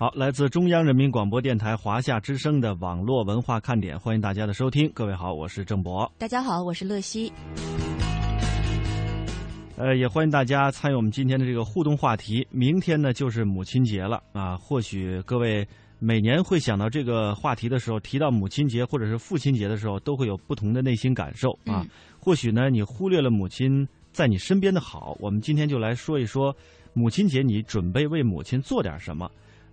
好，来自中央人民广播电台华夏之声的网络文化看点，欢迎大家的收听。各位好，我是郑博。大家好，我是乐西。呃，也欢迎大家参与我们今天的这个互动话题。明天呢就是母亲节了啊，或许各位每年会想到这个话题的时候，提到母亲节或者是父亲节的时候，都会有不同的内心感受啊。或许呢，你忽略了母亲在你身边的好。我们今天就来说一说母亲节，你准备为母亲做点什么。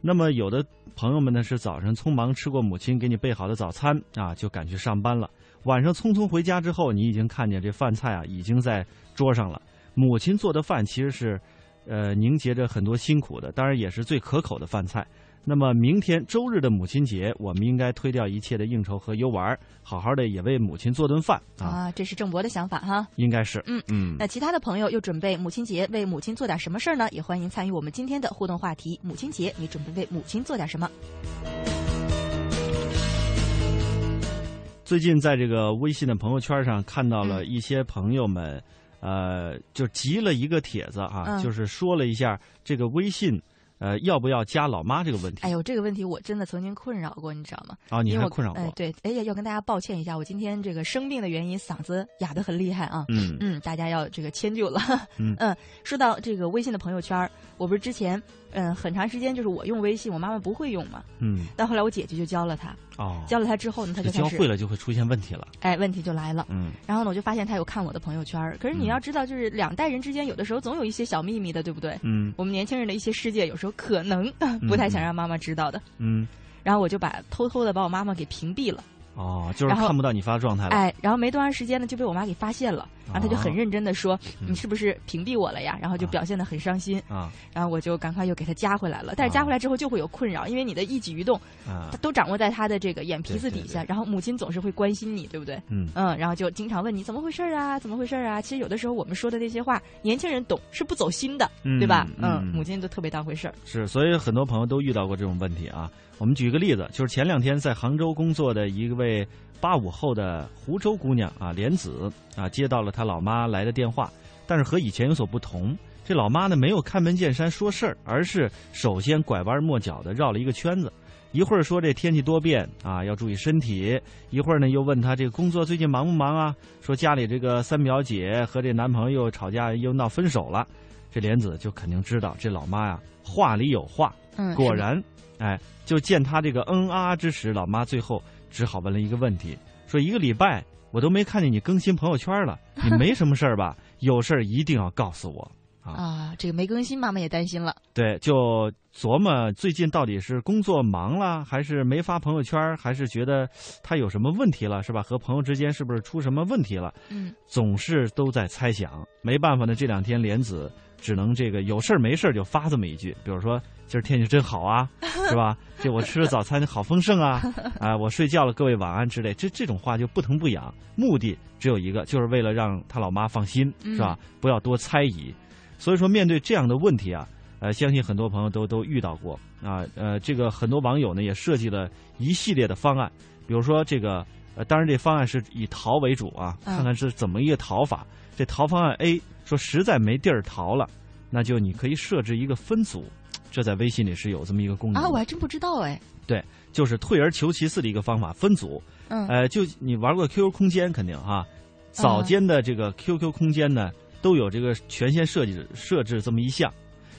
那么，有的朋友们呢是早上匆忙吃过母亲给你备好的早餐啊，就赶去上班了。晚上匆匆回家之后，你已经看见这饭菜啊已经在桌上了。母亲做的饭其实是，呃，凝结着很多辛苦的，当然也是最可口的饭菜。那么明天周日的母亲节，我们应该推掉一切的应酬和游玩，好好的也为母亲做顿饭啊！这是郑博的想法哈，应该是嗯嗯。那其他的朋友又准备母亲节为母亲做点什么事儿呢？也欢迎参与我们今天的互动话题：母亲节你准备为母亲做点什么？最近在这个微信的朋友圈上看到了一些朋友们，呃，就集了一个帖子啊，就是说了一下这个微信。呃，要不要加老妈这个问题？哎呦，这个问题我真的曾经困扰过，你知道吗？啊，你还困扰过？哎，对，哎呀，要跟大家抱歉一下，我今天这个生病的原因，嗓子哑得很厉害啊。嗯嗯，大家要这个迁就了。嗯 嗯，说到这个微信的朋友圈，我不是之前。嗯，很长时间就是我用微信，我妈妈不会用嘛。嗯。但后来我姐姐就教了她。哦。教了她之后呢，她就教会了就会出现问题了。哎，问题就来了。嗯。然后呢，我就发现她有看我的朋友圈可是你要知道，就是两代人之间有的时候总有一些小秘密的，对不对？嗯。我们年轻人的一些世界，有时候可能不太想让妈妈知道的。嗯。然后我就把偷偷的把我妈妈给屏蔽了。哦，就是看不到你发状态了。哎，然后没多长时间呢，就被我妈给发现了，然后她就很认真的说：“你是不是屏蔽我了呀？”然后就表现的很伤心。啊，然后我就赶快又给她加回来了。但是加回来之后就会有困扰，因为你的一举一动，都掌握在她的这个眼皮子底下。然后母亲总是会关心你，对不对？嗯嗯，然后就经常问你怎么回事啊？怎么回事啊？其实有的时候我们说的那些话，年轻人懂是不走心的，对吧？嗯，母亲就特别当回事儿。是，所以很多朋友都遇到过这种问题啊。我们举个例子，就是前两天在杭州工作的一位八五后的湖州姑娘啊，莲子啊，接到了她老妈来的电话，但是和以前有所不同，这老妈呢没有开门见山说事儿，而是首先拐弯抹角的绕了一个圈子，一会儿说这天气多变啊，要注意身体，一会儿呢又问她这个工作最近忙不忙啊，说家里这个三表姐和这男朋友吵架又闹分手了，这莲子就肯定知道这老妈呀话里有话，嗯，果然。哎，就见他这个嗯啊之时，老妈最后只好问了一个问题：说一个礼拜我都没看见你更新朋友圈了，你没什么事儿吧？有事儿一定要告诉我啊！啊，这个没更新，妈妈也担心了。对，就琢磨最近到底是工作忙了，还是没发朋友圈，还是觉得他有什么问题了，是吧？和朋友之间是不是出什么问题了？嗯，总是都在猜想。没办法呢，这两天莲子只能这个有事儿没事儿就发这么一句，比如说。今儿天气真好啊，是吧？这我吃的早餐好丰盛啊！啊，我睡觉了，各位晚安之类。这这种话就不疼不痒，目的只有一个，就是为了让他老妈放心，是吧？不要多猜疑。所以说，面对这样的问题啊，呃，相信很多朋友都都遇到过啊。呃，这个很多网友呢也设计了一系列的方案，比如说这个，呃，当然这方案是以逃为主啊，看看是怎么一个逃法。这逃方案 A 说实在没地儿逃了，那就你可以设置一个分组。这在微信里是有这么一个功能啊，我还真不知道哎。对，就是退而求其次的一个方法，分组。嗯，呃，就你玩过 QQ 空间肯定哈，早间的这个 QQ 空间呢都有这个权限设计设置这么一项。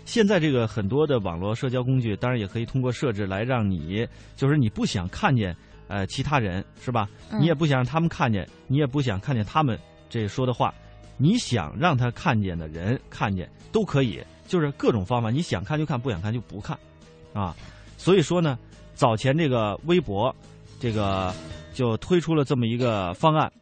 现在这个很多的网络社交工具，当然也可以通过设置来让你，就是你不想看见呃其他人是吧？你也不想让他们看见，你也不想看见他们这说的话，你想让他看见的人看见都可以。就是各种方法，你想看就看，不想看就不看，啊，所以说呢，早前这个微博，这个就推出了这么一个方案，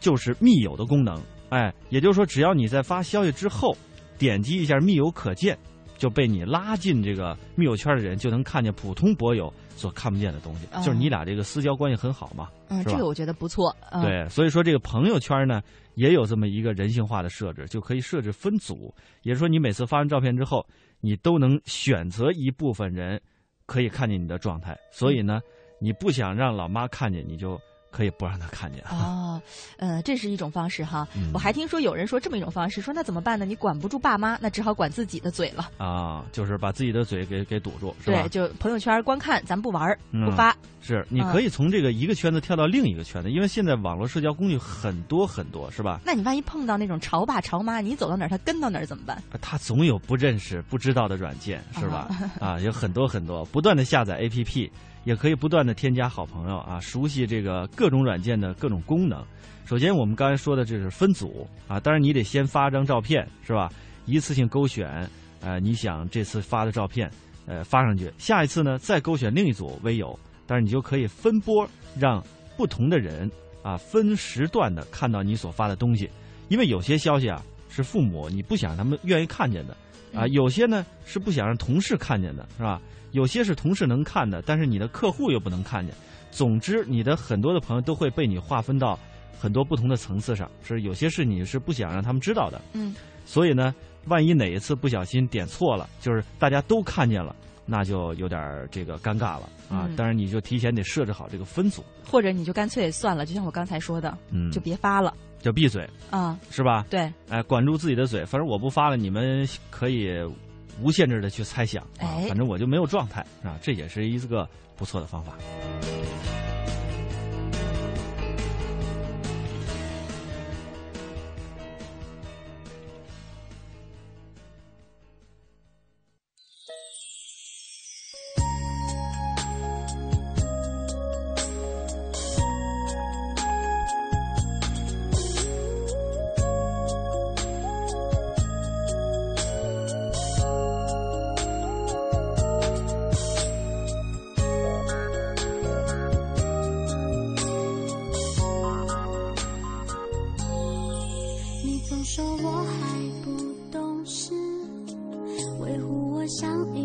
就是密友的功能，哎，也就是说，只要你在发消息之后，点击一下密友可见，就被你拉进这个密友圈的人就能看见普通博友所看不见的东西，就是你俩这个私交关系很好嘛，嗯，这个我觉得不错，对，所以说这个朋友圈呢。也有这么一个人性化的设置，就可以设置分组，也就是说，你每次发完照片之后，你都能选择一部分人可以看见你的状态。所以呢，你不想让老妈看见，你就可以不让他看见。哦，呃，这是一种方式哈。我还听说有人说这么一种方式，说那怎么办呢？你管不住爸妈，那只好管自己的嘴了。啊，就是把自己的嘴给给堵住，是吧？对，就朋友圈观看，咱不玩不发。是，你可以从这个一个圈子跳到另一个圈子，因为现在网络社交工具很多很多，是吧？那你万一碰到那种潮爸潮妈，你走到哪儿他跟到哪儿怎么办？他总有不认识、不知道的软件，是吧？啊，有很多很多，不断的下载 APP，也可以不断的添加好朋友啊，熟悉这个各种软件的各种功能。首先，我们刚才说的这是分组啊，当然你得先发张照片，是吧？一次性勾选，呃，你想这次发的照片，呃，发上去，下一次呢再勾选另一组为友。但是你就可以分波，让不同的人啊分时段的看到你所发的东西，因为有些消息啊是父母你不想他们愿意看见的啊，有些呢是不想让同事看见的，是吧？有些是同事能看的，但是你的客户又不能看见。总之，你的很多的朋友都会被你划分到很多不同的层次上，是有些事你是不想让他们知道的。嗯，所以呢，万一哪一次不小心点错了，就是大家都看见了。那就有点这个尴尬了啊！当然，你就提前得设置好这个分组，或者你就干脆算了，就像我刚才说的，嗯，就别发了，就闭嘴啊，是吧？对，哎，管住自己的嘴，反正我不发了，你们可以无限制的去猜想啊，反正我就没有状态啊，这也是一个不错的方法。想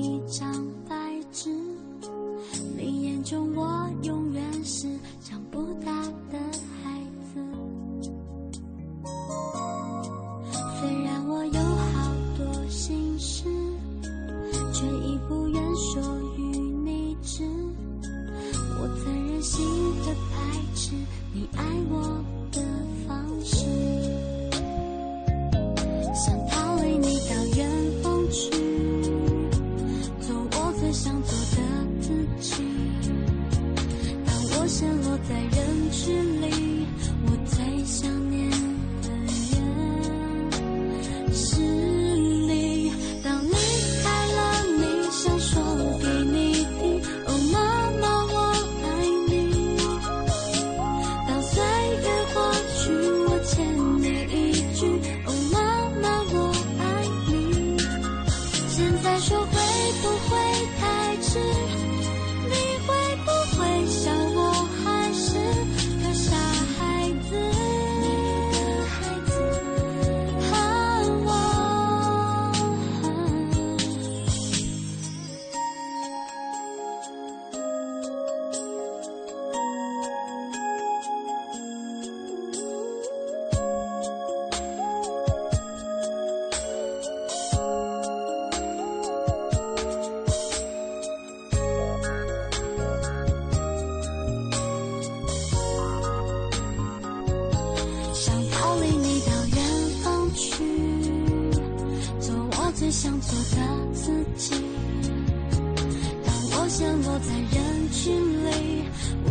当我陷落在人群里，我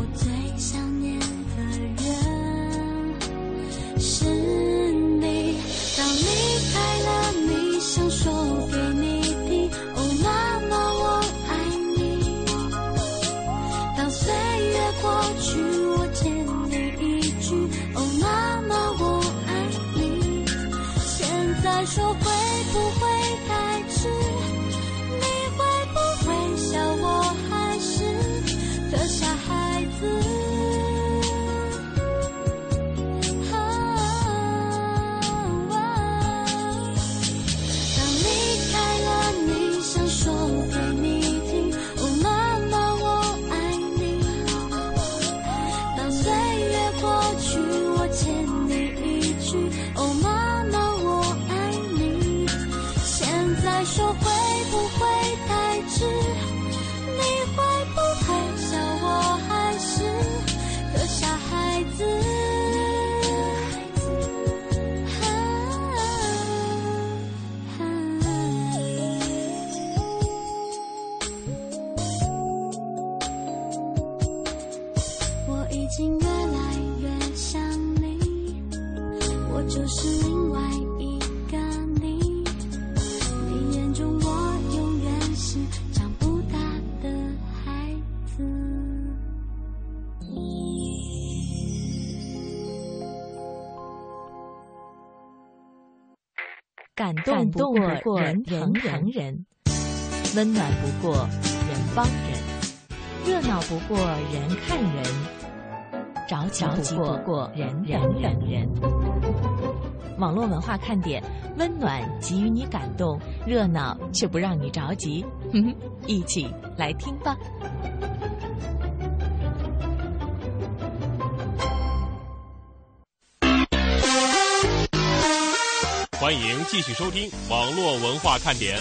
人疼人，温暖不过人帮人，热闹不过人看人，着急不过人人人人。网络文化看点，温暖给予你感动，热闹却不让你着急。一起来听吧。欢迎继续收听网络文化看点。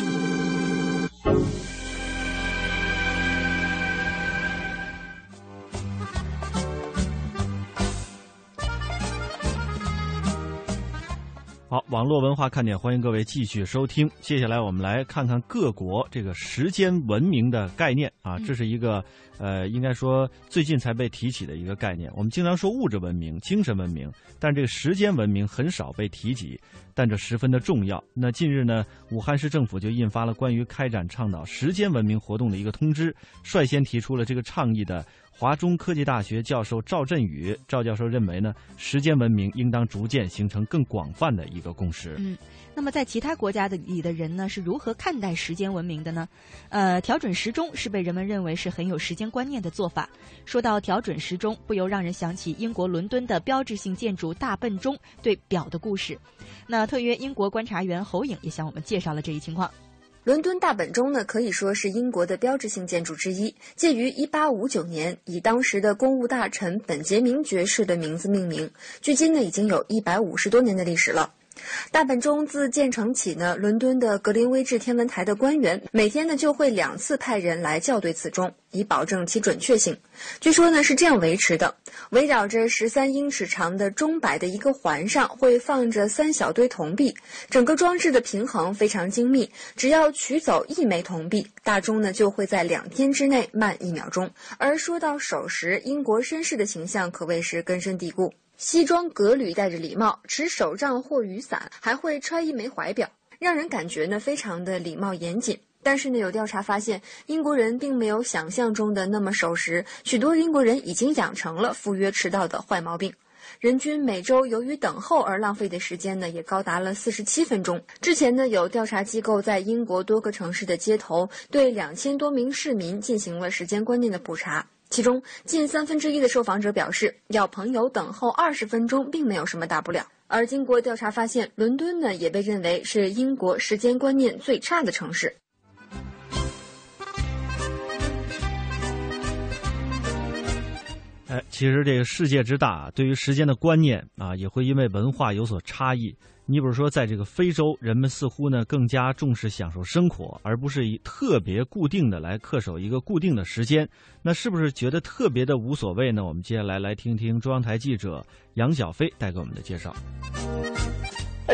网络文化看点，欢迎各位继续收听。接下来我们来看看各国这个时间文明的概念啊，这是一个呃，应该说最近才被提起的一个概念。我们经常说物质文明、精神文明，但这个时间文明很少被提及。但这十分的重要。那近日呢，武汉市政府就印发了关于开展倡导时间文明活动的一个通知，率先提出了这个倡议的华中科技大学教授赵振宇赵教授认为呢，时间文明应当逐渐形成更广泛的一个共识。嗯，那么在其他国家的里的人呢，是如何看待时间文明的呢？呃，调准时钟是被人们认为是很有时间观念的做法。说到调准时钟，不由让人想起英国伦敦的标志性建筑大笨钟对表的故事。那特约英国观察员侯颖也向我们介绍了这一情况。伦敦大本钟呢，可以说是英国的标志性建筑之一，建于1859年，以当时的公务大臣本杰明爵士的名字命名，距今呢已经有一百五十多年的历史了。大本钟自建成起呢，伦敦的格林威治天文台的官员每天呢就会两次派人来校对此钟，以保证其准确性。据说呢是这样维持的：围绕着十三英尺长的钟摆的一个环上会放着三小堆铜币，整个装置的平衡非常精密。只要取走一枚铜币，大钟呢就会在两天之内慢一秒钟。而说到守时，英国绅士的形象可谓是根深蒂固。西装革履，戴着礼帽，持手杖或雨伞，还会揣一枚怀表，让人感觉呢非常的礼貌严谨。但是呢，有调查发现，英国人并没有想象中的那么守时，许多英国人已经养成了赴约迟到的坏毛病。人均每周由于等候而浪费的时间呢，也高达了四十七分钟。之前呢，有调查机构在英国多个城市的街头，对两千多名市民进行了时间观念的普查。其中近三分之一的受访者表示，要朋友等候二十分钟并没有什么大不了。而经过调查发现，伦敦呢也被认为是英国时间观念最差的城市。哎，其实这个世界之大，对于时间的观念啊，也会因为文化有所差异。你比如说，在这个非洲，人们似乎呢更加重视享受生活，而不是以特别固定的来恪守一个固定的时间。那是不是觉得特别的无所谓呢？我们接下来来听听中央台记者杨小飞带给我们的介绍。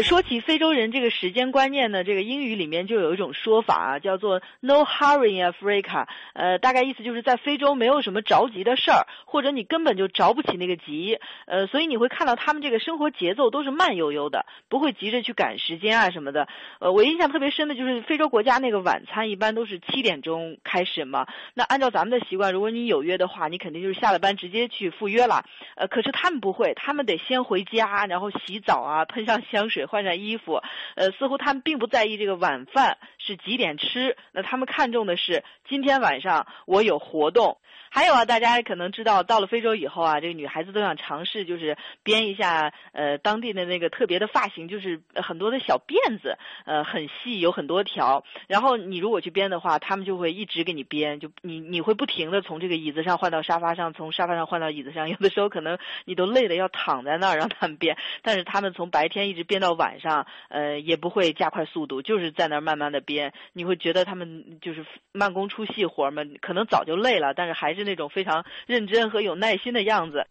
说起非洲人这个时间观念呢，这个英语里面就有一种说法啊，叫做 “No hurry in Africa”。呃，大概意思就是在非洲没有什么着急的事儿，或者你根本就着不起那个急。呃，所以你会看到他们这个生活节奏都是慢悠悠的，不会急着去赶时间啊什么的。呃，我印象特别深的就是非洲国家那个晚餐一般都是七点钟开始嘛。那按照咱们的习惯，如果你有约的话，你肯定就是下了班直接去赴约了。呃，可是他们不会，他们得先回家，然后洗澡啊，喷上香水。换上衣服，呃，似乎他们并不在意这个晚饭是几点吃，那他们看重的是今天晚上我有活动。还有啊，大家可能知道，到了非洲以后啊，这个女孩子都想尝试，就是编一下呃当地的那个特别的发型，就是很多的小辫子，呃，很细，有很多条。然后你如果去编的话，他们就会一直给你编，就你你会不停的从这个椅子上换到沙发上，从沙发上换到椅子上，有的时候可能你都累的要躺在那儿让他们编。但是他们从白天一直编到晚上，呃，也不会加快速度，就是在那儿慢慢的编。你会觉得他们就是慢工出细活嘛，可能早就累了，但是还是。那种非常认真和有耐心的样子。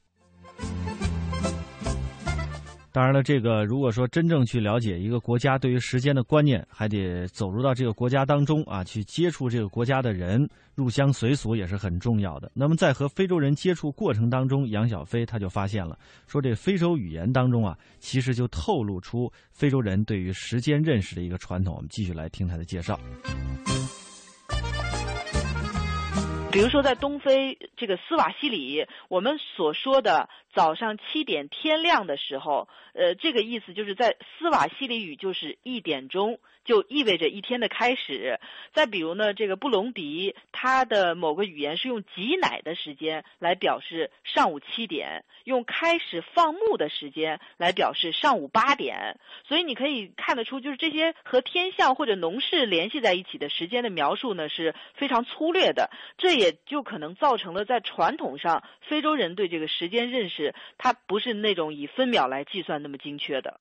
当然了，这个如果说真正去了解一个国家对于时间的观念，还得走入到这个国家当中啊，去接触这个国家的人，入乡随俗也是很重要的。那么在和非洲人接触过程当中，杨小飞他就发现了，说这非洲语言当中啊，其实就透露出非洲人对于时间认识的一个传统。我们继续来听他的介绍。比如说在东非这个斯瓦西里，我们所说的早上七点天亮的时候，呃，这个意思就是在斯瓦西里语就是一点钟。就意味着一天的开始。再比如呢，这个布隆迪，它的某个语言是用挤奶的时间来表示上午七点，用开始放牧的时间来表示上午八点。所以你可以看得出，就是这些和天象或者农事联系在一起的时间的描述呢，是非常粗略的。这也就可能造成了在传统上，非洲人对这个时间认识，它不是那种以分秒来计算那么精确的。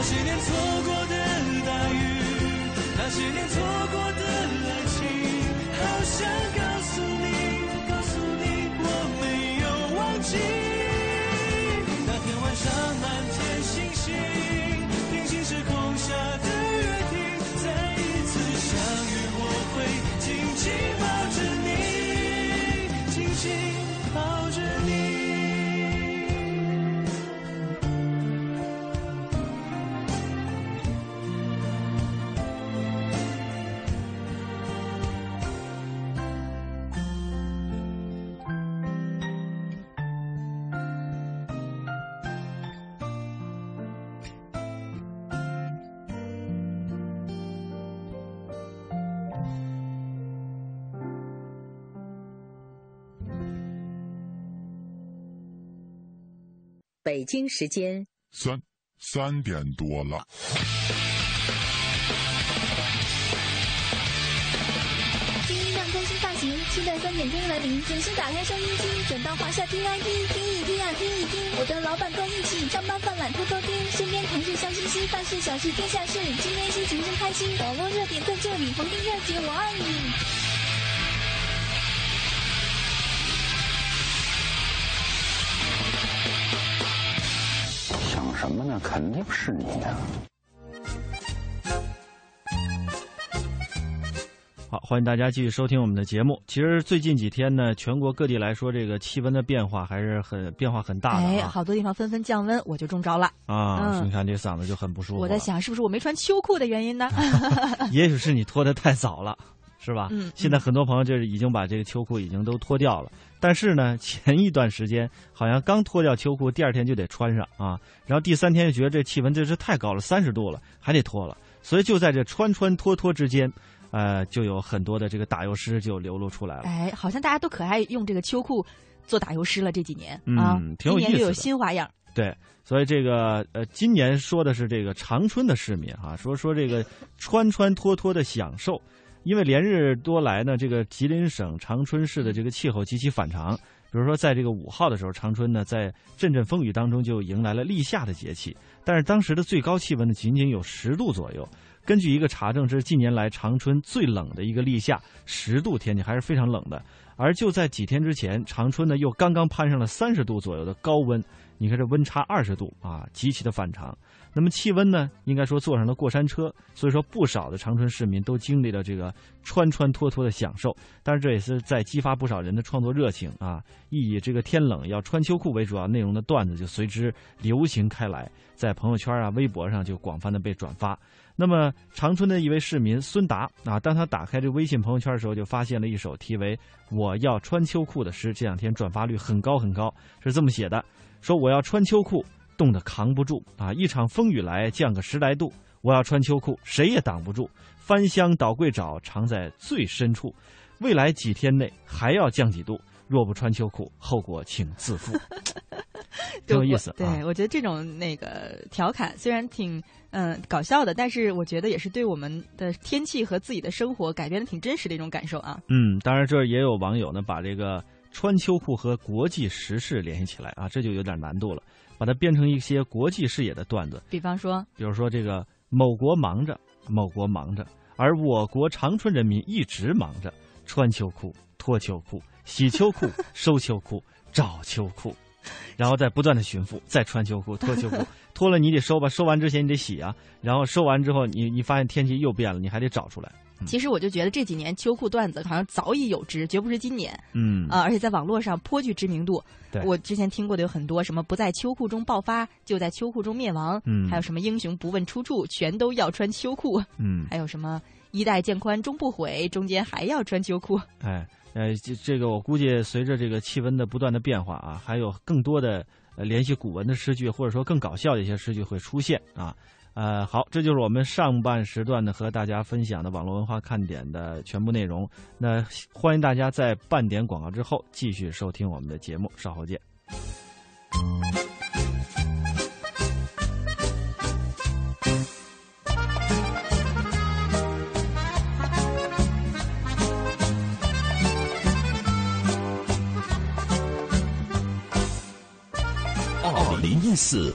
那些年错北京时间三三点多了。新音量更新发型，期待三点钟来临。准时打开收音机，转到华夏 TID，听一听啊，听一听。我的老板够义气，上班犯懒偷偷听，身边同事笑嘻嘻，办事小事天下事。今天心情真开心，网络热点在这里，逢听热姐我爱你。什么呢？肯定是你呀、好，欢迎大家继续收听我们的节目。其实最近几天呢，全国各地来说，这个气温的变化还是很变化很大的哎，啊。好多地方纷纷降温，我就中招了。啊，嗯你看这嗓子就很不舒服。我在，想，是不是我没穿秋裤的原因呢？也许是你脱的太早了，是吧？嗯现在很多朋友就是已经把这个秋裤已经都脱掉了，但是呢，前一段时间好像刚脱掉秋裤，第二天就得穿上啊，然后第三天就觉得这气温真是太高了，三十度了，还得脱了，所以就在这穿穿脱脱之间。呃，就有很多的这个打油诗就流露出来了。哎，好像大家都可爱用这个秋裤做打油诗了，这几年、嗯啊，挺有意思有新花样。对，所以这个呃，今年说的是这个长春的市民哈、说说这个穿穿脱脱的享受，因为连日多来呢，这个吉林省长春市的这个气候极其反常。比如说，在这个五号的时候，长春呢在阵阵风雨当中就迎来了立夏的节气，但是当时的最高气温呢仅仅有十度左右。根据一个查证，这是近年来长春最冷的一个立夏，十度天气还是非常冷的。而就在几天之前，长春呢又刚刚攀上了三十度左右的高温，你看这温差二十度啊，极其的反常。那么气温呢，应该说坐上了过山车，所以说不少的长春市民都经历了这个穿穿脱脱的享受。当然，这也是在激发不少人的创作热情啊。以这个天冷要穿秋裤为主要内容的段子就随之流行开来，在朋友圈啊、微博上就广泛的被转发。那么，长春的一位市民孙达啊，当他打开这微信朋友圈的时候，就发现了一首题为“我要穿秋裤”的诗，这两天转发率很高很高，是这么写的：说我要穿秋裤，冻得扛不住啊！一场风雨来，降个十来度，我要穿秋裤，谁也挡不住。翻箱倒柜找，藏在最深处。未来几天内还要降几度，若不穿秋裤，后果请自负。挺有意思对，啊我觉得这种那个调侃虽然挺嗯、搞笑的，但是我觉得也是对我们的天气和自己的生活改变的挺真实的一种感受啊。嗯，当然这也有网友呢，把这个穿秋裤和国际时事联系起来啊，这就有点难度了，把它变成一些国际视野的段子。比方说，比如说这个某国忙着，某国忙着，而我国长春人民一直忙着穿秋裤、脱秋裤、洗秋裤、收秋裤、找秋裤，然后再不断的寻复，再穿秋裤、脱秋裤，脱了你得收吧，收完之前你得洗啊，然后收完之后你你发现天气又变了，你还得找出来。其实我就觉得这几年秋裤段子好像早已有之，绝不是今年。嗯啊、而且在网络上颇具知名度。对我之前听过的有很多，什么不在秋裤中爆发，就在秋裤中灭亡，嗯还有什么英雄不问出处，全都要穿秋裤，嗯，还有什么衣带渐宽终不悔，中间还要穿秋裤。哎，呃，这这个我估计随着这个气温的不断的变化啊，还有更多的呃联系古文的诗句，或者说更搞笑的一些诗句会出现啊。呃，好，这就是我们上半时段呢和大家分享的网络文化看点的全部内容。那欢迎大家在半点广告之后继续收听我们的节目，稍后见。二零一四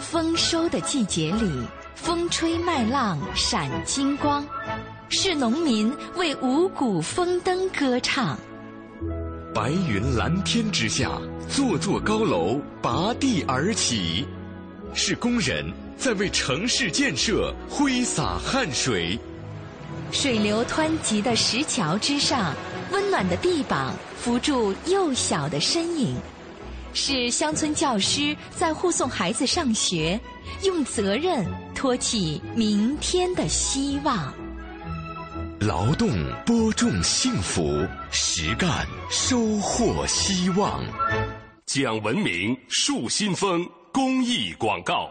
丰收的季节里，风吹麦浪闪金光，是农民为五谷丰登歌唱。白云蓝天之下，座座高楼拔地而起，是工人在为城市建设挥洒汗水。水流湍急的石桥之上，温暖的臂膀扶住幼小的身影。是乡村教师在护送孩子上学，用责任托起明天的希望。劳动播种幸福，实干收获希望。讲文明树新风公益广告。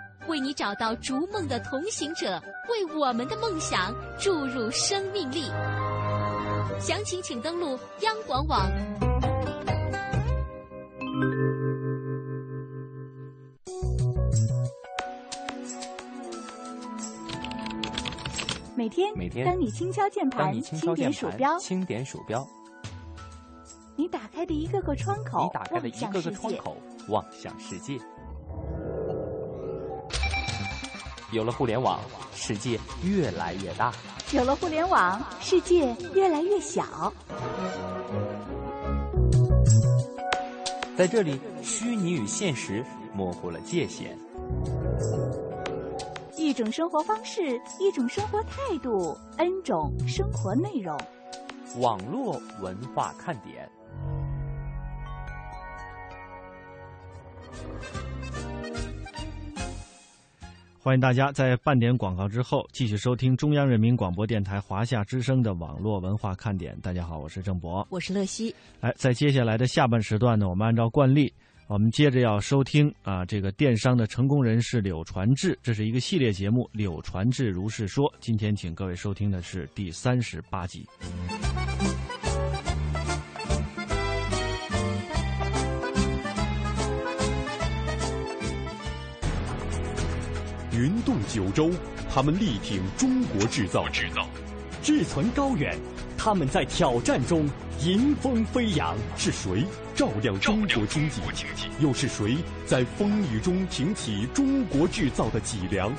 为你找到逐梦的同行者，为我们的梦想注入生命力。详情请登录央广网。每天，每天，当你轻敲键盘，轻点鼠标，轻点鼠标，你打开的一个个窗口，你打开的一个个窗口，望向世界。有了互联网，世界越来越大；有了互联网，世界越来越小。在这里，虚拟与现实模糊了界限。一种生活方式，一种生活态度，N 种生活内容。网络文化看点。欢迎大家在半点广告之后继续收听中央人民广播电台华夏之声的网络文化看点。大家好，我是郑博，我是乐西。哎，在接下来的下半时段呢，我们按照惯例，我们接着要收听啊，这个电商的成功人士柳传志，这是一个系列节目《柳传志如是说》。今天请各位收听的是第三十八集。云动九州，他们力挺中国制造。制造志存高远，他们在挑战中迎风飞扬。是谁照亮中国经济？又是谁在风雨中挺起中国制造的脊梁？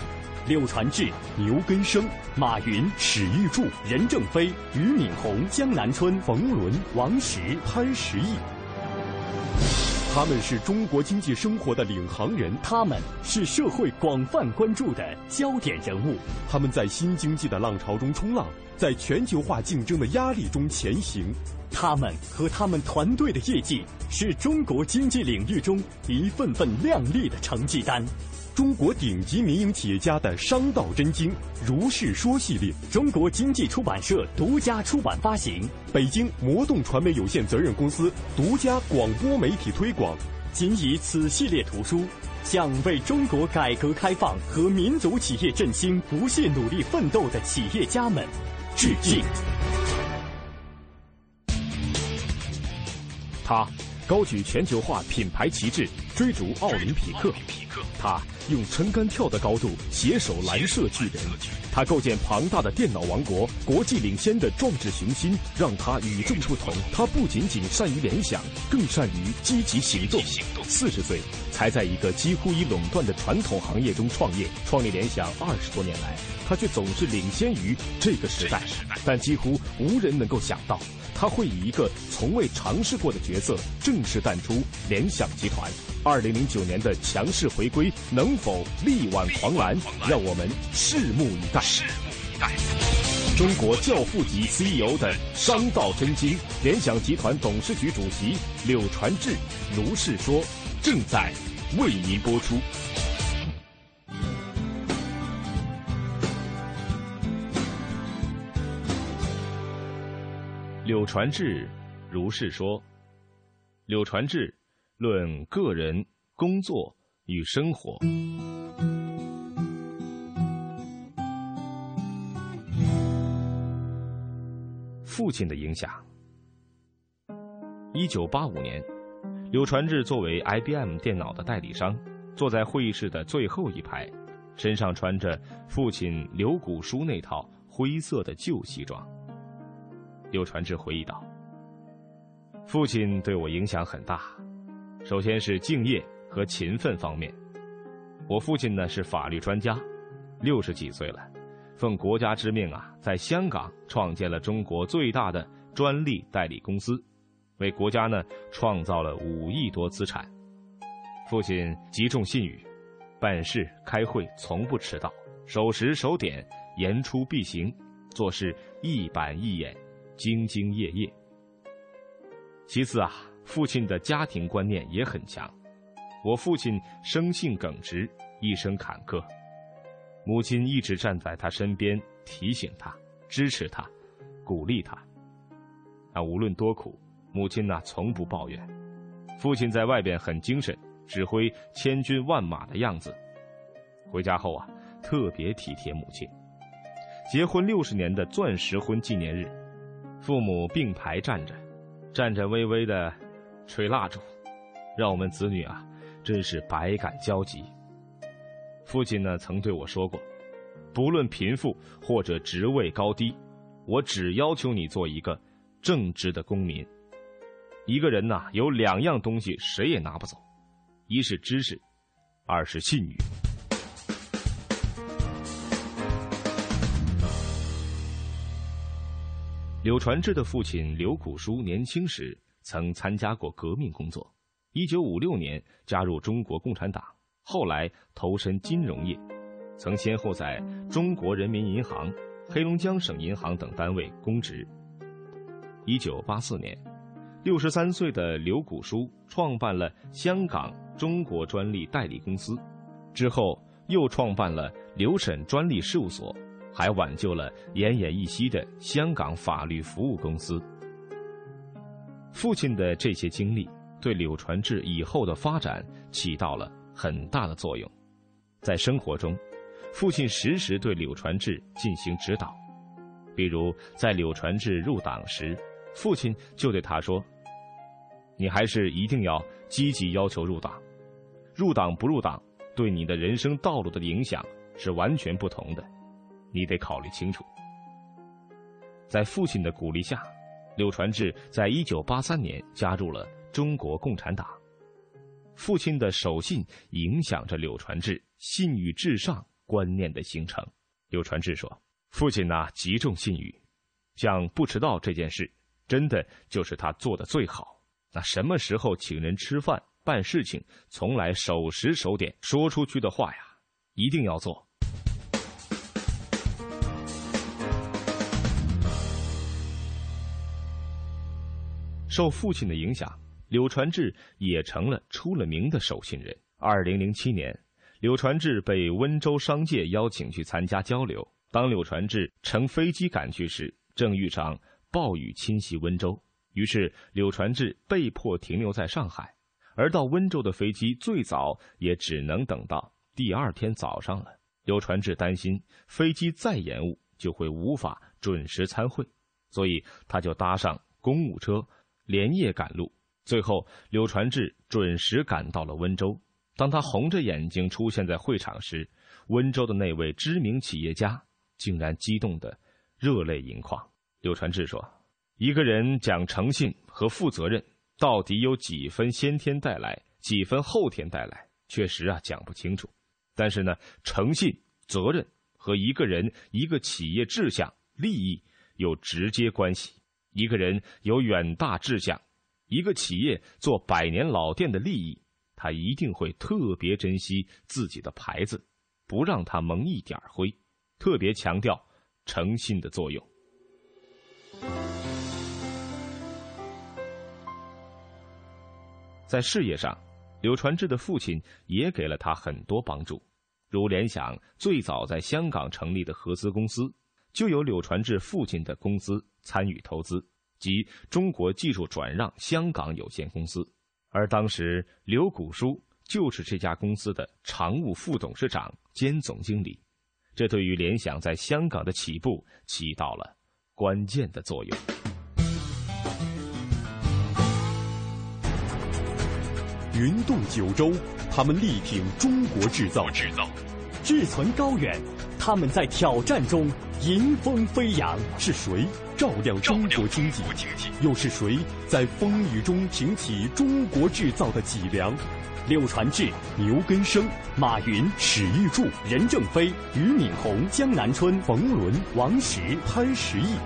柳传志、牛根生、马云、史玉柱、任正非、俞敏洪、江南春、冯仑、王石、潘石屹。他们是中国经济生活的领航人，他们是社会广泛关注的焦点人物。他们在新经济的浪潮中冲浪，在全球化竞争的压力中前行。他们和他们团队的业绩，是中国经济领域中一份份亮丽的成绩单。中国顶级民营企业家的商道真经《如是说》系列，中国经济出版社独家出版发行，北京魔动传媒有限责任公司独家广播媒体推广。仅以此系列图书，向为中国改革开放和民族企业振兴不懈努力奋斗的企业家们致敬。他高举全球化品牌旗帜，追逐奥林匹克。他用撑杆跳的高度携手蓝色巨人，他构建庞大的电脑王国，国际领先的壮志雄心让他与众不同。他不仅仅善于联想，更善于积极行动。四十岁才在一个几乎已垄断的传统行业中创业，创立联想二十多年来，他却总是领先于这个时代。但几乎无人能够想到，他会以一个从未尝试过的角色正式淡出联想集团。二零零九年的强势回归能否力挽狂澜？让我们拭目以待。拭目以待。中国教父级 CEO 的商道真经，联想集团董事局主席柳传志如是说，正在为您播出。柳传志如是说，柳传志。论个人工作与生活。父亲的影响。一九八五年，柳传志作为 IBM 电脑的代理商，坐在会议室的最后一排，身上穿着父亲刘古书那套灰色的旧西装。柳传志回忆道：“父亲对我影响很大。”首先是敬业和勤奋方面，我父亲呢是法律专家，六十几岁了，奉国家之命啊，在香港创建了中国最大的专利代理公司，为国家呢创造了五亿多资产。父亲极重信誉，办事开会从不迟到，守时守点，言出必行，做事一板一眼，兢兢业业。其次啊。父亲的家庭观念也很强，我父亲生性耿直，一生坎坷，母亲一直站在他身边，提醒他，支持他，鼓励他。啊，无论多苦，母亲呐从不抱怨。父亲在外边很精神，指挥千军万马的样子，回家后啊特别体贴母亲。结婚六十年的钻石婚纪念日，父母并排站着，颤颤巍巍的。吹蜡烛，让我们子女啊，真是百感交集。父亲呢曾对我说过，不论贫富或者职位高低，我只要求你做一个正直的公民。一个人呐，有两样东西谁也拿不走，一是知识，二是信誉。柳传志的父亲刘古书年轻时。曾参加过革命工作，一九五六年加入中国共产党，后来投身金融业，曾先后在中国人民银行、黑龙江省银行等单位公职。一九八四年，六十三岁的刘古书创办了香港中国专利代理公司，之后又创办了留审专利事务所，还挽救了奄奄一息的香港法律服务公司。父亲的这些经历对柳传志以后的发展起到了很大的作用。在生活中，父亲时时对柳传志进行指导。比如，在柳传志入党时，父亲就对他说：“你还是一定要积极要求入党。入党不入党，对你的人生道路的影响是完全不同的，你得考虑清楚。”在父亲的鼓励下。柳传志在一九八三年加入了中国共产党。父亲的守信影响着柳传志信誉至上观念的形成。柳传志说：“父亲呐，极重信誉，像不迟到这件事，真的就是他做的最好。那什么时候请人吃饭、办事情，从来守时守点，说出去的话呀，一定要做。”受父亲的影响，柳传志也成了出了名的守信人。二零零七年，柳传志被温州商界邀请去参加交流。当柳传志乘飞机赶去时，正遇上暴雨侵袭温州，于是柳传志被迫停留在上海。而到温州的飞机最早也只能等到第二天早上了。柳传志担心飞机再延误就会无法准时参会，所以他就搭上公务车。连夜赶路，最后柳传志准时赶到了温州。当他红着眼睛出现在会场时，温州的那位知名企业家竟然激动得热泪盈眶。柳传志说：“一个人讲诚信和负责任，到底有几分先天带来，几分后天带来，确实啊讲不清楚。但是呢，诚信、责任和一个人、一个企业志向、利益有直接关系。”一个人有远大志向，一个企业做百年老店的利益，他一定会特别珍惜自己的牌子，不让它蒙一点灰，特别强调诚信的作用。在事业上，柳传志的父亲也给了他很多帮助，如联想最早在香港成立的合资公司。就有柳传志父亲的公司参与投资，即中国技术转让香港有限公司，而当时刘古书就是这家公司的常务副董事长兼总经理，这对于联想在香港的起步起到了关键的作用。云动九州，他们力挺中国制造，制造，志存高远。他们在挑战中迎风飞扬，是谁照亮中国经济？又是谁在风雨中挺起中国制造的脊梁？柳传志、牛根生、马云、史玉柱、任正非、俞敏洪、江南春、冯仑、王石、潘石屹。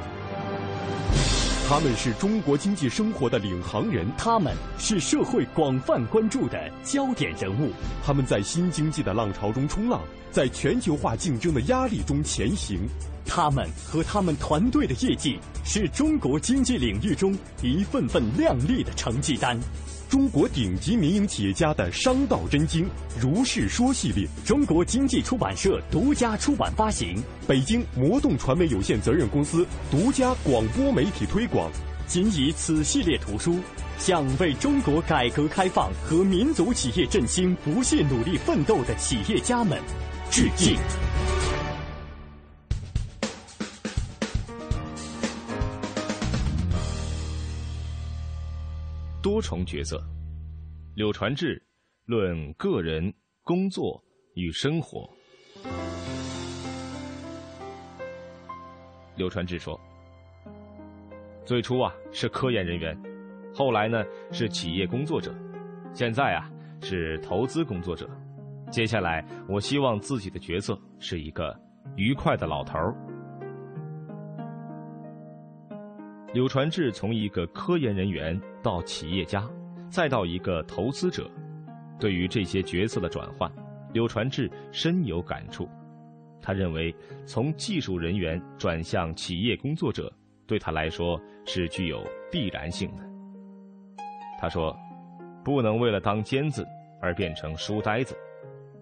他们是中国经济生活的领航人，他们是社会广泛关注的焦点人物。他们在新经济的浪潮中冲浪，在全球化竞争的压力中前行。他们和他们团队的业绩，是中国经济领域中一份份亮丽的成绩单。中国顶级民营企业家的商道真经，如是说系列，中国经济出版社独家出版发行，北京魔动传媒有限责任公司独家广播媒体推广。仅以此系列图书，向为中国改革开放和民族企业振兴不懈努力奋斗的企业家们致敬。多重角色，柳传志论个人、工作与生活。柳传志说：“最初啊是科研人员，后来呢是企业工作者，现在啊是投资工作者。接下来，我希望自己的角色是一个愉快的老头儿。”柳传志从一个科研人员到企业家，再到一个投资者，对于这些角色的转换，柳传志深有感触。他认为，从技术人员转向企业工作者，对他来说是具有必然性的。他说：“不能为了当尖子而变成书呆子，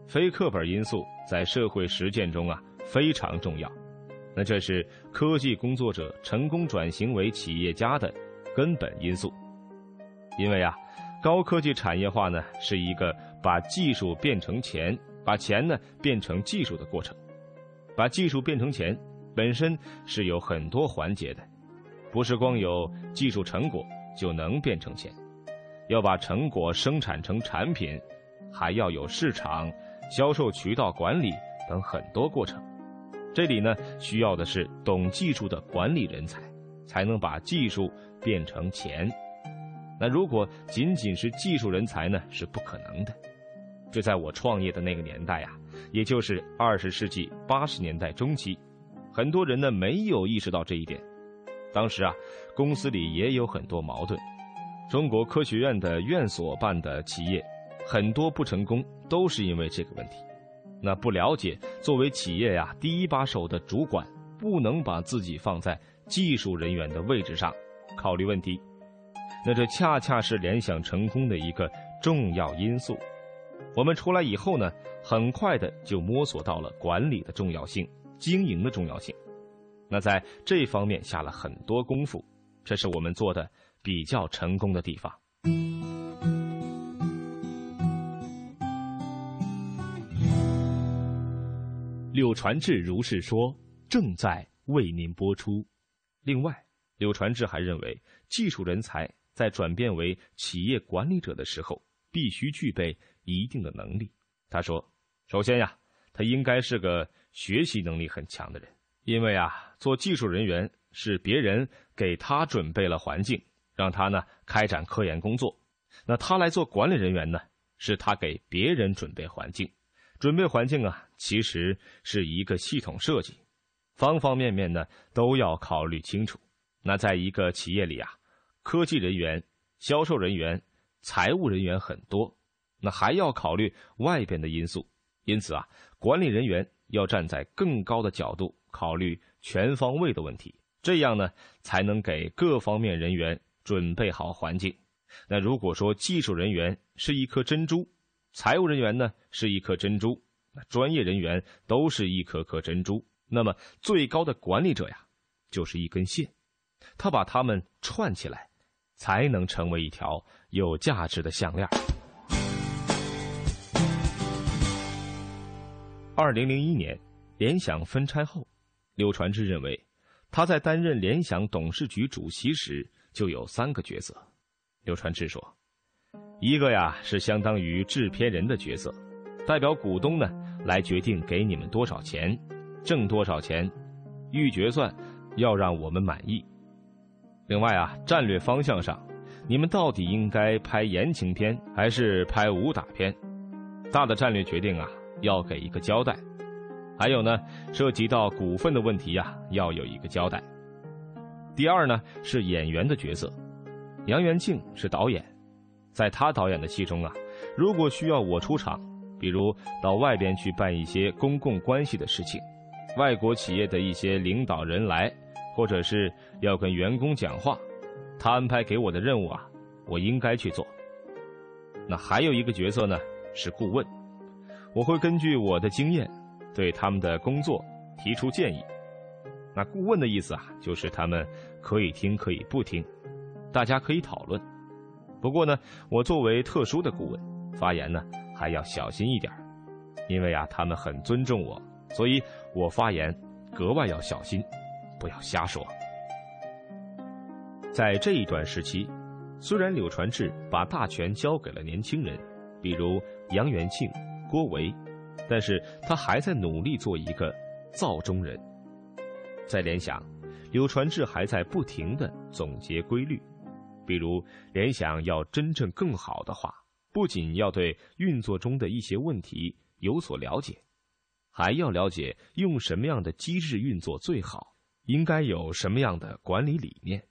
非课本因素在社会实践中啊非常重要。”那这是科技工作者成功转型为企业家的根本因素，因为啊，高科技产业化呢是一个把技术变成钱，把钱呢变成技术的过程。把技术变成钱本身是有很多环节的，不是光有技术成果就能变成钱，要把成果生产成产品，还要有市场、销售渠道管理等很多过程。这里呢，需要的是懂技术的管理人才，才能把技术变成钱。那如果仅仅是技术人才呢，是不可能的。就在我创业的那个年代啊，也就是二十世纪八十年代中期，很多人呢没有意识到这一点。当时啊，公司里也有很多矛盾。中国科学院的院所办的企业，很多不成功都是因为这个问题。那不了解，作为企业呀第一把手的主管，不能把自己放在技术人员的位置上考虑问题。那这恰恰是联想成功的一个重要因素。我们出来以后呢，很快的就摸索到了管理的重要性、经营的重要性。那在这方面下了很多功夫，这是我们做的比较成功的地方。柳传志如是说，正在为您播出。另外，柳传志还认为，技术人才。在转变为企业管理者的时候，必须具备一定的能力。他说：“首先呀，他应该是个学习能力很强的人，因为啊，做技术人员是别人给他准备了环境，让他呢开展科研工作。那他来做管理人员呢，是他给别人准备环境。准备环境啊，其实是一个系统设计，方方面面呢都要考虑清楚。那在一个企业里啊。”科技人员、销售人员、财务人员很多，那还要考虑外边的因素。因此啊，管理人员要站在更高的角度考虑全方位的问题，这样呢，才能给各方面人员准备好环境。那如果说技术人员是一颗珍珠，财务人员呢是一颗珍珠，那专业人员都是一颗颗珍珠，那么最高的管理者呀，就是一根线，他把它们串起来。才能成为一条有价值的项链。二零零一年，联想分拆后，柳传志认为，他在担任联想董事局主席时就有三个角色。柳传志说：“一个呀是相当于制片人的角色，代表股东呢来决定给你们多少钱，挣多少钱，预决算要让我们满意。”另外啊，战略方向上，你们到底应该拍言情片还是拍武打片？大的战略决定啊，要给一个交代。还有呢，涉及到股份的问题呀，要有一个交代。第二呢，是演员的角色。杨元庆是导演，在他导演的戏中啊，如果需要我出场，比如到外边去办一些公共关系的事情，外国企业的一些领导人来。或者是要跟员工讲话，他安排给我的任务啊，我应该去做。那还有一个角色呢，是顾问，我会根据我的经验，对他们的工作提出建议。那顾问的意思啊，就是他们可以听，可以不听，大家可以讨论。不过呢，我作为特殊的顾问，发言呢还要小心一点，因为啊，他们很尊重我，所以我发言格外要小心。不要瞎说。在这一段时期，虽然柳传志把大权交给了年轻人，比如杨元庆、郭维，但是他还在努力做一个造中人。在联想，柳传志还在不停的总结规律，比如联想要真正更好的话，不仅要对运作中的一些问题有所了解，还要了解用什么样的机制运作最好。应该有什么样的管理理念？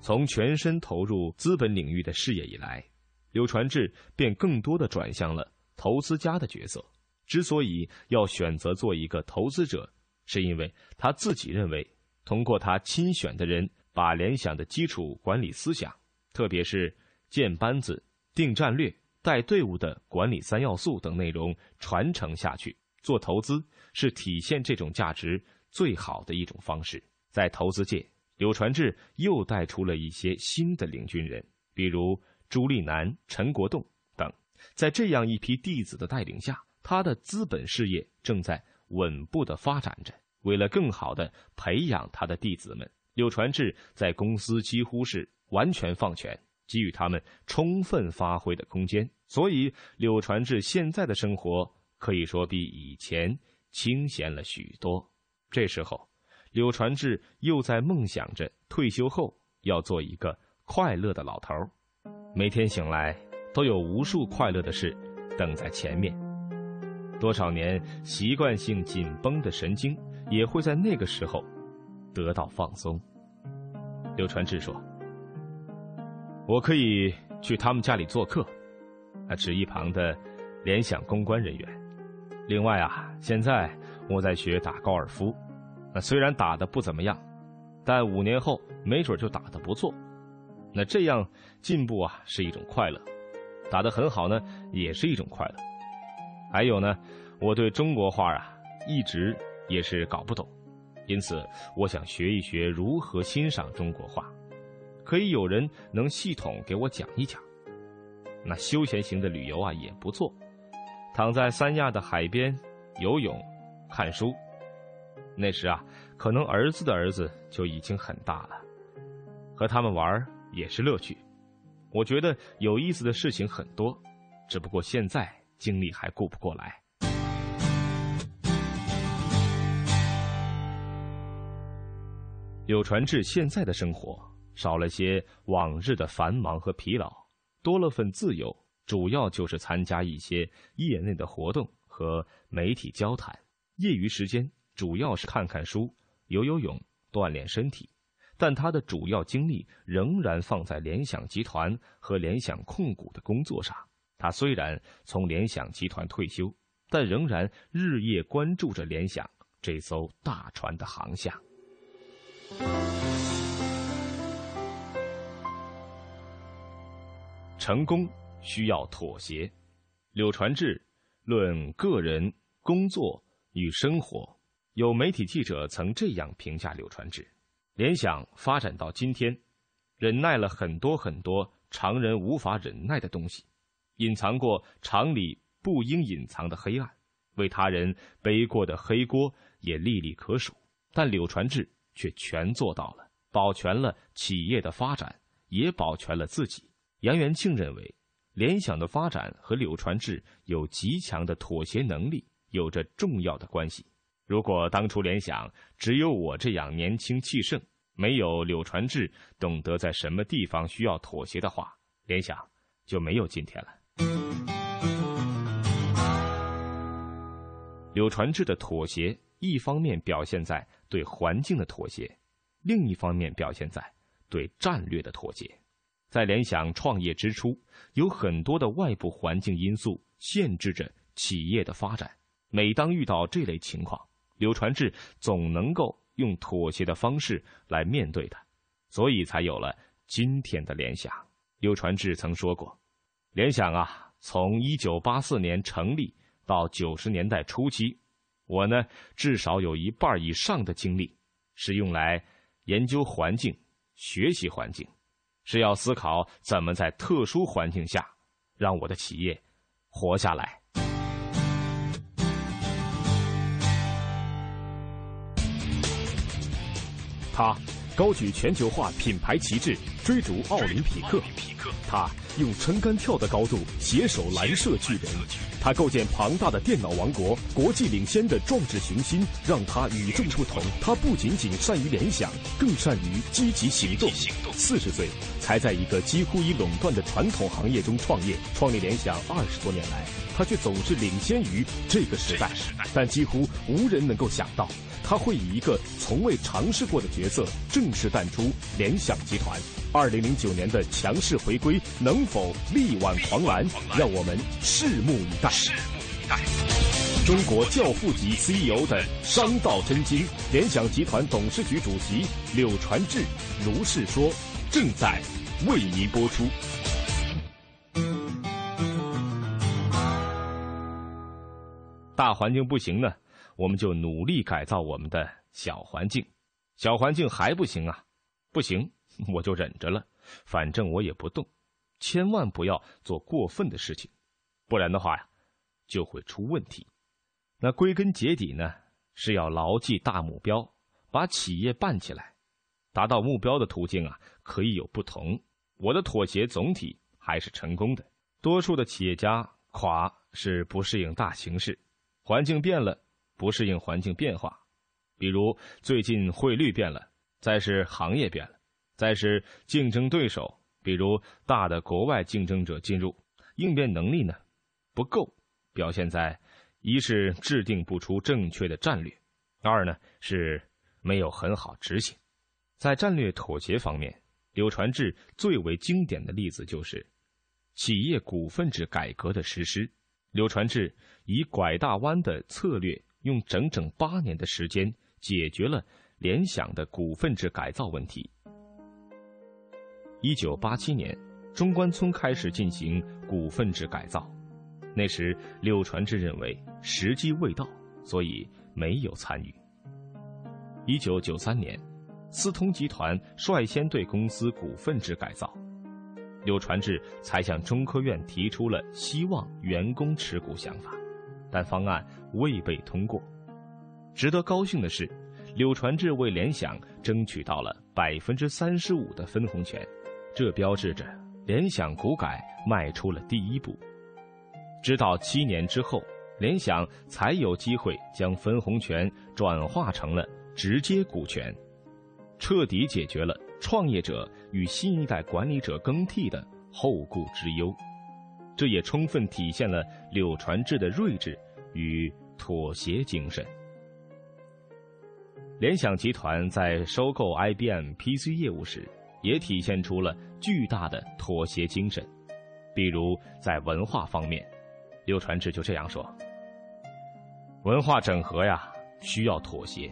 从全身投入资本领域的事业以来，柳传志便更多的转向了投资家的角色。之所以要选择做一个投资者，是因为他自己认为，通过他亲选的人，把联想的基础管理思想，特别是建班子、定战略。带队伍的管理三要素等内容传承下去，做投资是体现这种价值最好的一种方式。在投资界，柳传志又带出了一些新的领军人，比如朱立南、陈国栋等。在这样一批弟子的带领下，他的资本事业正在稳步的发展着。为了更好的培养他的弟子们，柳传志在公司几乎是完全放权。给予他们充分发挥的空间，所以柳传志现在的生活可以说比以前清闲了许多。这时候，柳传志又在梦想着退休后要做一个快乐的老头儿，每天醒来都有无数快乐的事等在前面。多少年习惯性紧绷的神经也会在那个时候得到放松。柳传志说：“我可以去他们家里做客。”啊，指一旁的联想公关人员。另外啊，现在我在学打高尔夫，那虽然打的不怎么样，但五年后没准就打得不错。那这样进步啊是一种快乐，打得很好呢也是一种快乐。还有呢，我对中国画啊一直也是搞不懂，因此我想学一学如何欣赏中国画，可以有人能系统给我讲一讲。那休闲型的旅游啊也不错，躺在三亚的海边游泳、看书。那时啊，可能儿子的儿子就已经很大了，和他们玩也是乐趣。我觉得有意思的事情很多，只不过现在精力还顾不过来。柳传志现在的生活少了些往日的繁忙和疲劳。多了份自由，主要就是参加一些业内的活动和媒体交谈。业余时间主要是看看书、游游泳、锻炼身体。但他的主要精力仍然放在联想集团和联想控股的工作上。他虽然从联想集团退休，但仍然日夜关注着联想这艘大船的航向。成功需要妥协。柳传志论个人、工作与生活，有媒体记者曾这样评价柳传志：联想发展到今天，忍耐了很多很多常人无法忍耐的东西，隐藏过常理不应隐藏的黑暗，为他人背过的黑锅也历历可数。但柳传志却全做到了，保全了企业的发展，也保全了自己。杨元庆认为，联想的发展和柳传志有极强的妥协能力有着重要的关系。如果当初联想只有我这样年轻气盛，没有柳传志懂得在什么地方需要妥协的话，联想就没有今天了。柳传志的妥协，一方面表现在对环境的妥协，另一方面表现在对战略的妥协。在联想创业之初，有很多的外部环境因素限制着企业的发展。每当遇到这类情况，柳传志总能够用妥协的方式来面对它，所以才有了今天的联想。柳传志曾说过：“联想啊，从一九八四年成立到九十年代初期，我呢至少有一半以上的精力是用来研究环境、学习环境。”是要思考怎么在特殊环境下让我的企业活下来。他高举全球化品牌旗帜，追逐奥林匹克。他用撑杆跳的高度携手蓝色巨人。他构建庞大的电脑王国，国际领先的壮志雄心让他与众不同。他不仅仅善于联想，更善于积极行动。四十岁才在一个几乎已垄断的传统行业中创业，创立联想二十多年来，他却总是领先于这个时代。但几乎无人能够想到，他会以一个从未尝试过的角色正式淡出联想集团。二零零九年的强势回归能否力挽狂澜？让我们拭目以待。拭目以待。中国教父级 CEO 的商道真经，联想集团董事局主席柳传志如是说，正在为您播出。大环境不行呢，我们就努力改造我们的小环境；小环境还不行啊，不行。我就忍着了，反正我也不动，千万不要做过分的事情，不然的话呀，就会出问题。那归根结底呢，是要牢记大目标，把企业办起来。达到目标的途径啊，可以有不同。我的妥协总体还是成功的，多数的企业家垮是不适应大形势，环境变了，不适应环境变化。比如最近汇率变了，再是行业变了，再是竞争对手，比如大的国外竞争者进入，应变能力呢不够，表现在一是制定不出正确的战略，二呢是没有很好执行。在战略妥协方面，柳传志最为经典的例子就是企业股份制改革的实施。柳传志以拐大弯的策略，用整整八年的时间。解决了联想的股份制改造问题。一九八七年，中关村开始进行股份制改造，那时柳传志认为时机未到，所以没有参与。一九九三年，思通集团率先对公司股份制改造，柳传志才向中科院提出了希望员工持股想法，但方案未被通过。值得高兴的是，柳传志为联想争取到了百分之三十五的分红权，这标志着联想股改迈出了第一步。直到七年之后，联想才有机会将分红权转化成了直接股权，彻底解决了创业者与新一代管理者更替的后顾之忧。这也充分体现了柳传志的睿智与妥协精神。联想集团在收购 IBM PC 业务时，也体现出了巨大的妥协精神。比如在文化方面，刘传志就这样说：“文化整合呀，需要妥协。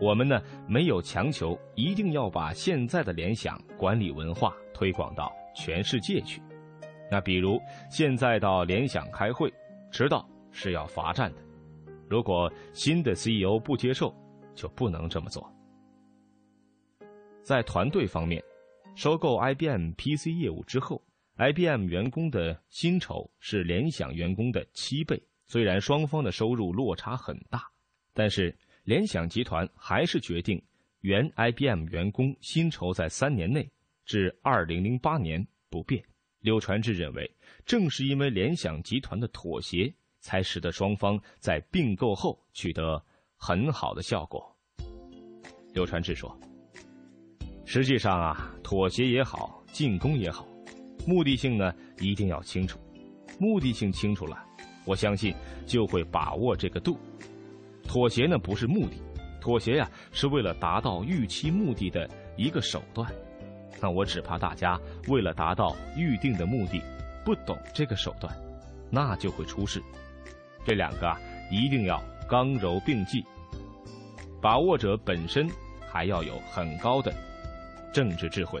我们呢，没有强求一定要把现在的联想管理文化推广到全世界去。那比如现在到联想开会，迟到是要罚站的。如果新的 CEO 不接受。”就不能这么做。在团队方面，收购 IBM PC 业务之后，IBM 员工的薪酬是联想员工的七倍。虽然双方的收入落差很大，但是联想集团还是决定原 IBM 员工薪酬在三年内至二零零八年不变。柳传志认为，正是因为联想集团的妥协，才使得双方在并购后取得。很好的效果。刘传志说：“实际上啊，妥协也好，进攻也好，目的性呢一定要清楚。目的性清楚了，我相信就会把握这个度。妥协呢不是目的，妥协呀是为了达到预期目的的一个手段。那我只怕大家为了达到预定的目的，不懂这个手段，那就会出事。这两个啊，一定要。”刚柔并济，把握者本身还要有很高的政治智慧。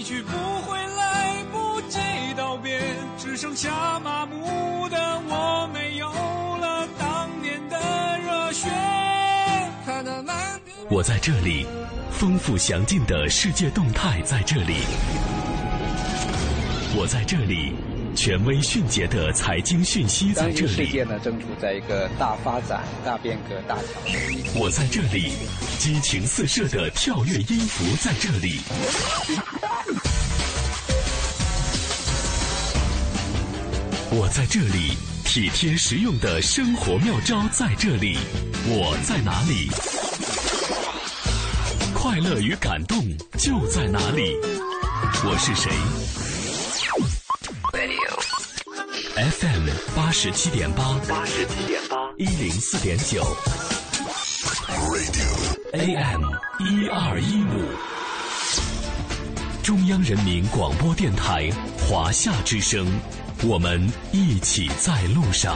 一去不回，来不及道别，只剩下麻木的我，没有了当年的热血。我在这里，丰富详尽的世界动态在这里。我在这里。权威迅捷的财经讯息在这里。世界呢正处在一个大发展、大变革、大调整。我在这里，激情四射的跳跃音符在这里。我在这里，体贴实用的生活妙招在这里。我在哪里？快乐与感动就在哪里？我是谁？FM 八十七点八，八十七点八，一零四点九，Radio，AM 一二一五，中央人民广播电台华夏之声，我们一起在路上。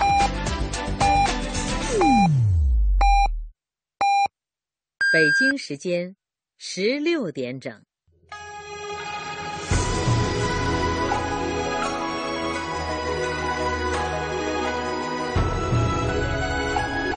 北京时间十六点整。